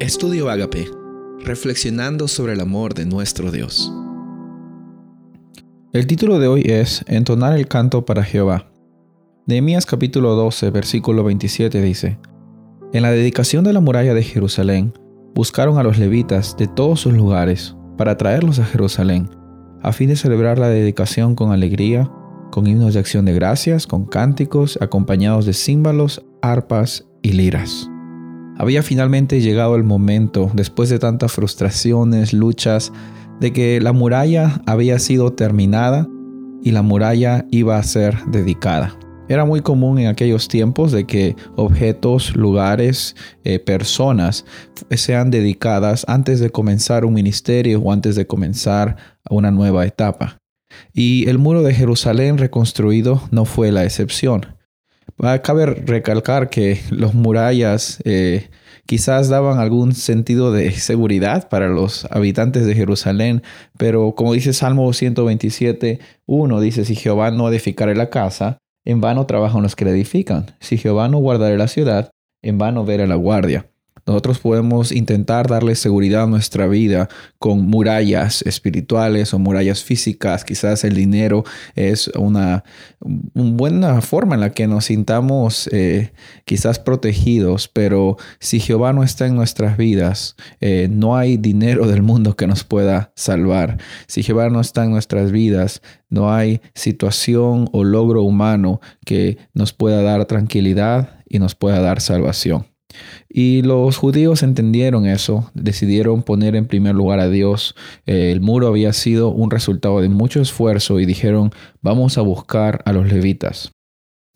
Estudio Agape, reflexionando sobre el amor de nuestro Dios. El título de hoy es Entonar el canto para Jehová. Nehemías capítulo 12, versículo 27 dice: En la dedicación de la muralla de Jerusalén, buscaron a los levitas de todos sus lugares para traerlos a Jerusalén, a fin de celebrar la dedicación con alegría, con himnos de acción de gracias, con cánticos, acompañados de címbalos, arpas y liras. Había finalmente llegado el momento, después de tantas frustraciones, luchas, de que la muralla había sido terminada y la muralla iba a ser dedicada. Era muy común en aquellos tiempos de que objetos, lugares, eh, personas sean dedicadas antes de comenzar un ministerio o antes de comenzar una nueva etapa. Y el muro de Jerusalén reconstruido no fue la excepción. Cabe recalcar que los murallas eh, quizás daban algún sentido de seguridad para los habitantes de Jerusalén, pero como dice Salmo 127, 1 dice, si Jehová no edificare la casa, en vano trabajan los que la edifican. Si Jehová no guardare la ciudad, en vano verá la guardia. Nosotros podemos intentar darle seguridad a nuestra vida con murallas espirituales o murallas físicas. Quizás el dinero es una, buena forma en la que nos sintamos eh, quizás protegidos, pero si Jehová no está en nuestras vidas, eh, no hay dinero del mundo que nos pueda salvar. Si Jehová no está en nuestras vidas, no hay situación o logro humano que nos pueda dar tranquilidad y nos pueda dar salvación. Y los judíos entendieron eso, decidieron poner en primer lugar a Dios. Eh, el muro había sido un resultado de mucho esfuerzo y dijeron, vamos a buscar a los levitas.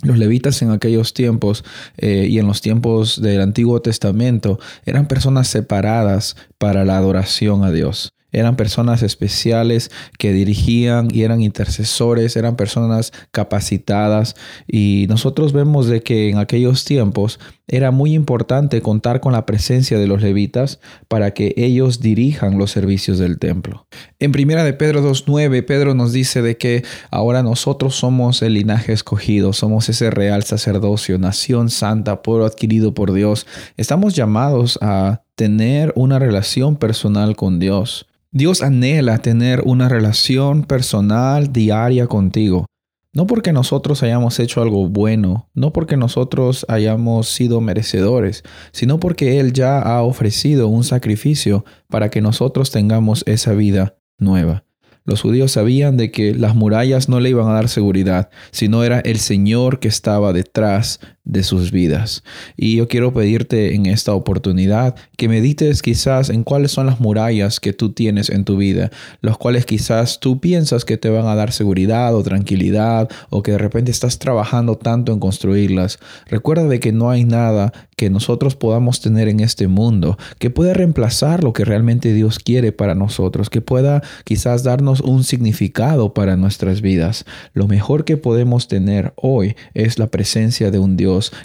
Los levitas en aquellos tiempos eh, y en los tiempos del Antiguo Testamento eran personas separadas para la adoración a Dios. Eran personas especiales que dirigían y eran intercesores, eran personas capacitadas y nosotros vemos de que en aquellos tiempos era muy importante contar con la presencia de los levitas para que ellos dirijan los servicios del templo. En primera de Pedro 2.9, Pedro nos dice de que ahora nosotros somos el linaje escogido, somos ese real sacerdocio, nación santa, pueblo adquirido por Dios. Estamos llamados a tener una relación personal con Dios. Dios anhela tener una relación personal diaria contigo. No porque nosotros hayamos hecho algo bueno, no porque nosotros hayamos sido merecedores, sino porque Él ya ha ofrecido un sacrificio para que nosotros tengamos esa vida nueva. Los judíos sabían de que las murallas no le iban a dar seguridad, sino era el Señor que estaba detrás de sus vidas. Y yo quiero pedirte en esta oportunidad que medites quizás en cuáles son las murallas que tú tienes en tu vida, los cuales quizás tú piensas que te van a dar seguridad o tranquilidad o que de repente estás trabajando tanto en construirlas. Recuerda de que no hay nada que nosotros podamos tener en este mundo que pueda reemplazar lo que realmente Dios quiere para nosotros, que pueda quizás darnos un significado para nuestras vidas. Lo mejor que podemos tener hoy es la presencia de un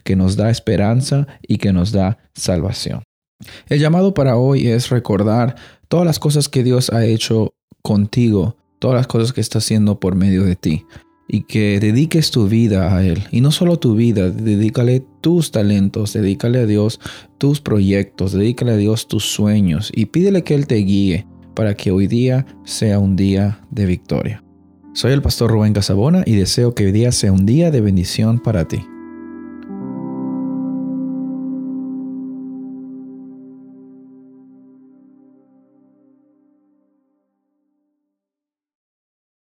Que nos da esperanza y que nos da salvación. El llamado para hoy es recordar todas las cosas que Dios ha hecho contigo, todas las cosas que está haciendo por medio de ti y que dediques tu vida a Él. Y no solo tu vida, dedícale tus talentos, dedícale a Dios tus proyectos, dedícale a Dios tus sueños y pídele que Él te guíe para que hoy día sea un día de victoria. Soy el pastor Rubén Casabona y deseo que hoy día sea un día de bendición para ti.